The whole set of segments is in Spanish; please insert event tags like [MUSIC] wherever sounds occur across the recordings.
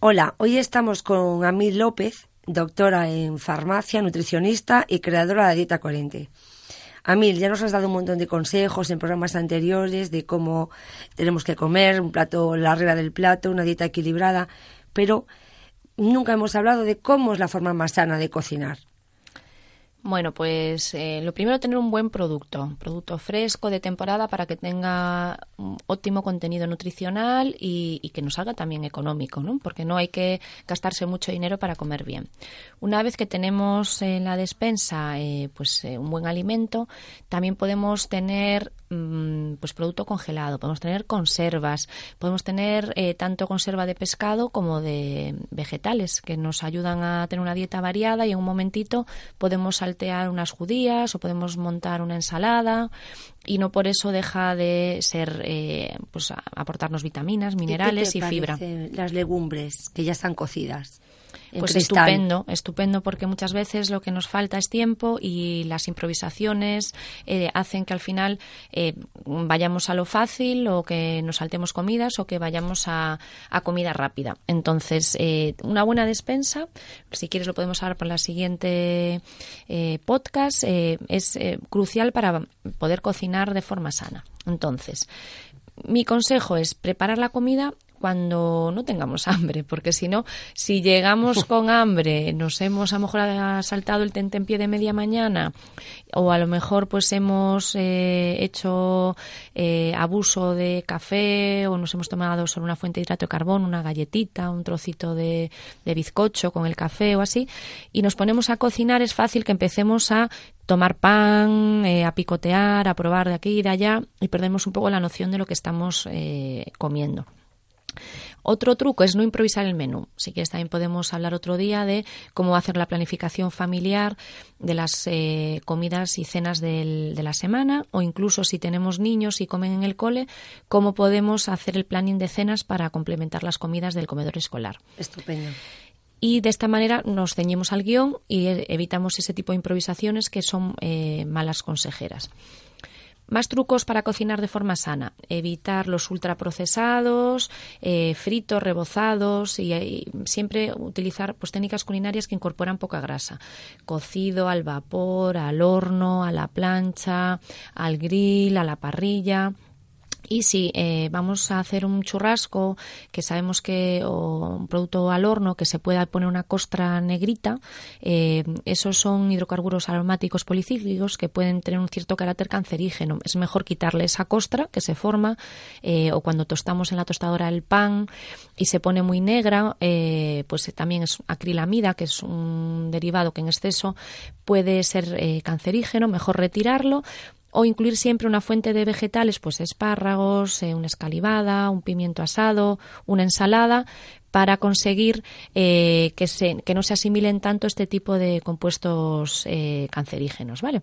Hola, hoy estamos con Amil López, doctora en farmacia, nutricionista y creadora de la dieta coherente. Amil, ya nos has dado un montón de consejos en programas anteriores de cómo tenemos que comer, un plato, la regla del plato, una dieta equilibrada, pero nunca hemos hablado de cómo es la forma más sana de cocinar. Bueno, pues eh, lo primero tener un buen producto, producto fresco de temporada para que tenga un óptimo contenido nutricional y, que nos salga también económico, ¿no? Porque no hay que gastarse mucho dinero para comer bien. Una vez que tenemos en la despensa eh, pues eh, un buen alimento, también podemos tener mm, pues producto congelado, podemos tener conservas, podemos tener tanto conserva de pescado como de vegetales que nos ayudan a tener una dieta variada y en un momentito podemos saltear unas judías o podemos montar una ensalada y no por eso deja de ser eh, pues aportarnos vitaminas, minerales y, fibra. Las legumbres que ya están cocidas. Pues estupendo, estupendo porque muchas veces lo que nos falta es tiempo y las improvisaciones eh, hacen que al final eh, vayamos a lo fácil o que nos saltemos comidas o que vayamos a, comida rápida. Entonces, eh, una buena despensa, si quieres lo podemos hablar por la siguiente podcast, es crucial para poder cocinar de forma sana. Entonces, mi consejo es preparar la comida cuando no tengamos hambre, porque si no, si llegamos con hambre, nos hemos a lo mejor saltado el tentempié de media mañana o a lo mejor pues hemos eh, hecho eh, abuso de café o nos hemos tomado solo una fuente de hidrato de carbono, una galletita, un trocito de, bizcocho con el café o así, y nos ponemos a cocinar, es fácil que empecemos a tomar pan, eh, a picotear, a probar de aquí y de allá y perdemos un poco la noción de lo que estamos comiendo. Otro truco es no improvisar el menú. Si quieres también podemos hablar otro día de cómo hacer la planificación familiar de las eh, comidas y cenas de la semana o incluso si tenemos niños y comen en el cole, cómo podemos hacer el planning de cenas para complementar las comidas del comedor escolar. Estupendo y de esta manera nos ceñimos al guion y e, evitamos ese tipo de improvisaciones que son eh, malas consejeras. Más trucos para cocinar de forma sana. Evitar los ultraprocesados, eh, fritos, rebozados y, siempre utilizar pues, técnicas culinarias que incorporan poca grasa. Cocido al vapor, al horno, a la plancha, al grill, a la parrilla. Y si eh, vamos a hacer un churrasco, que sabemos que, o un producto al horno, que se pueda poner una costra negrita, eh, esos son hidrocarburos aromáticos policíclicos que pueden tener un cierto carácter cancerígeno. Es mejor quitarle esa costra que se forma, eh, o cuando tostamos en la tostadora el pan y se pone muy negra, pues también es acrilamida, que es un derivado que en exceso puede ser cancerígeno, mejor retirarlo o incluir siempre una fuente de vegetales, pues espárragos, eh, una escalivada, un pimiento asado, una ensalada, para conseguir eh, que, se, que no se asimilen tanto este tipo de compuestos eh, cancerígenos, ¿vale?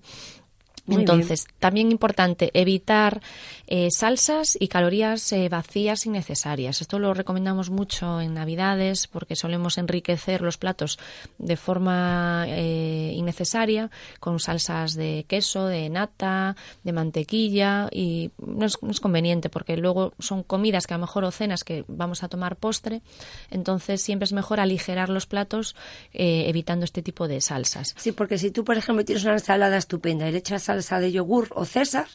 Entonces, también importante evitar eh, salsas y calorías eh, vacías innecesarias. Esto lo recomendamos mucho en Navidades porque solemos enriquecer los platos de forma eh, innecesaria con salsas de queso, de nata, de mantequilla y no es, conveniente porque luego son comidas que a lo mejor o cenas que vamos a tomar postre. Entonces, siempre es mejor aligerar los platos evitando este tipo de salsas. Sí, porque si tú, por ejemplo, tienes una ensalada estupenda y le echas salsa de yogur o César,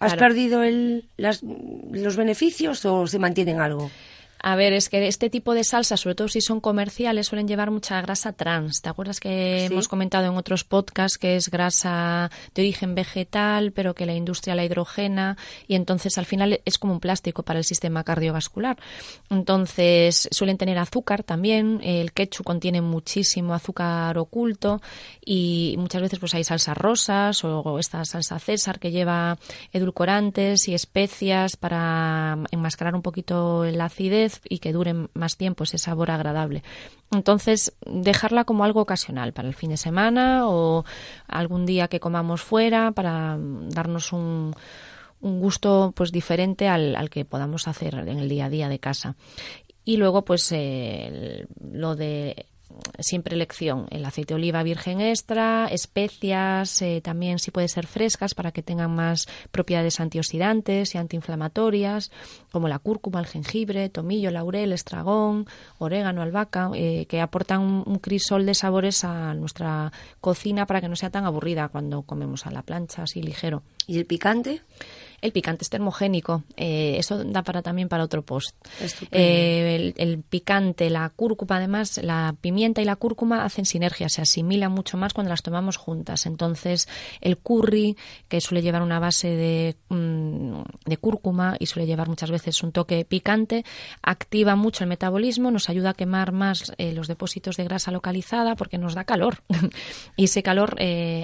¿has perdido el, los beneficios o se mantienen algo? A ver, es que este tipo de salsas, sobre todo si son comerciales, suelen llevar mucha grasa trans. ¿Te acuerdas que hemos comentado en otros podcasts que es grasa de origen vegetal, pero que la industria la hidrogena y entonces al final es como un plástico para el sistema cardiovascular? Entonces suelen tener azúcar también. El ketchup contiene muchísimo azúcar oculto y muchas veces pues hay salsas rosas o esta salsa César que lleva edulcorantes y especias para enmascarar un poquito la acidez y que dure más tiempo ese sabor agradable. Entonces, dejarla como algo ocasional para el fin de semana o algún día que comamos fuera para darnos un, un gusto pues diferente al, al, que podamos hacer en el día a día de casa. Y luego, pues, lo de siempre elección. El aceite de oliva virgen extra, especias, eh, también si puede ser frescas para que tengan más propiedades antioxidantes y antiinflamatorias, como la cúrcuma, el jengibre, tomillo, laurel, estragón, orégano, albahaca, eh, que aportan un, crisol de sabores a nuestra cocina para que no sea tan aburrida cuando comemos a la plancha así ligero. ¿Y el picante? El picante es termogénico. Eh, eso da para también para otro post. Eh, el, picante, la cúrcuma, además, la pimienta y la cúrcuma hacen sinergia, se asimilan mucho más cuando las tomamos juntas. Entonces, el curry, que suele llevar una base de, mm, de cúrcuma y suele llevar muchas veces un toque picante, activa mucho el metabolismo, nos ayuda a quemar más eh, los depósitos de grasa localizada porque nos da calor. [LAUGHS] y ese calor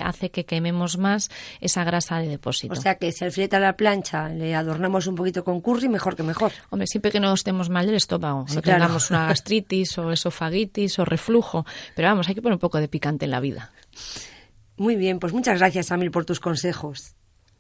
hace que quememos más esa grasa de depósito. O sea que si el filete a la plancha le adornamos un poquito con curry, mejor que mejor. Hombre, siempre que no estemos mal del estómago, no tengamos una [LAUGHS] gastritis o esofagitis o reflujo, pero vamos, hay que poner un poco de picante en la vida. Muy bien, pues muchas gracias, Amil, por tus consejos.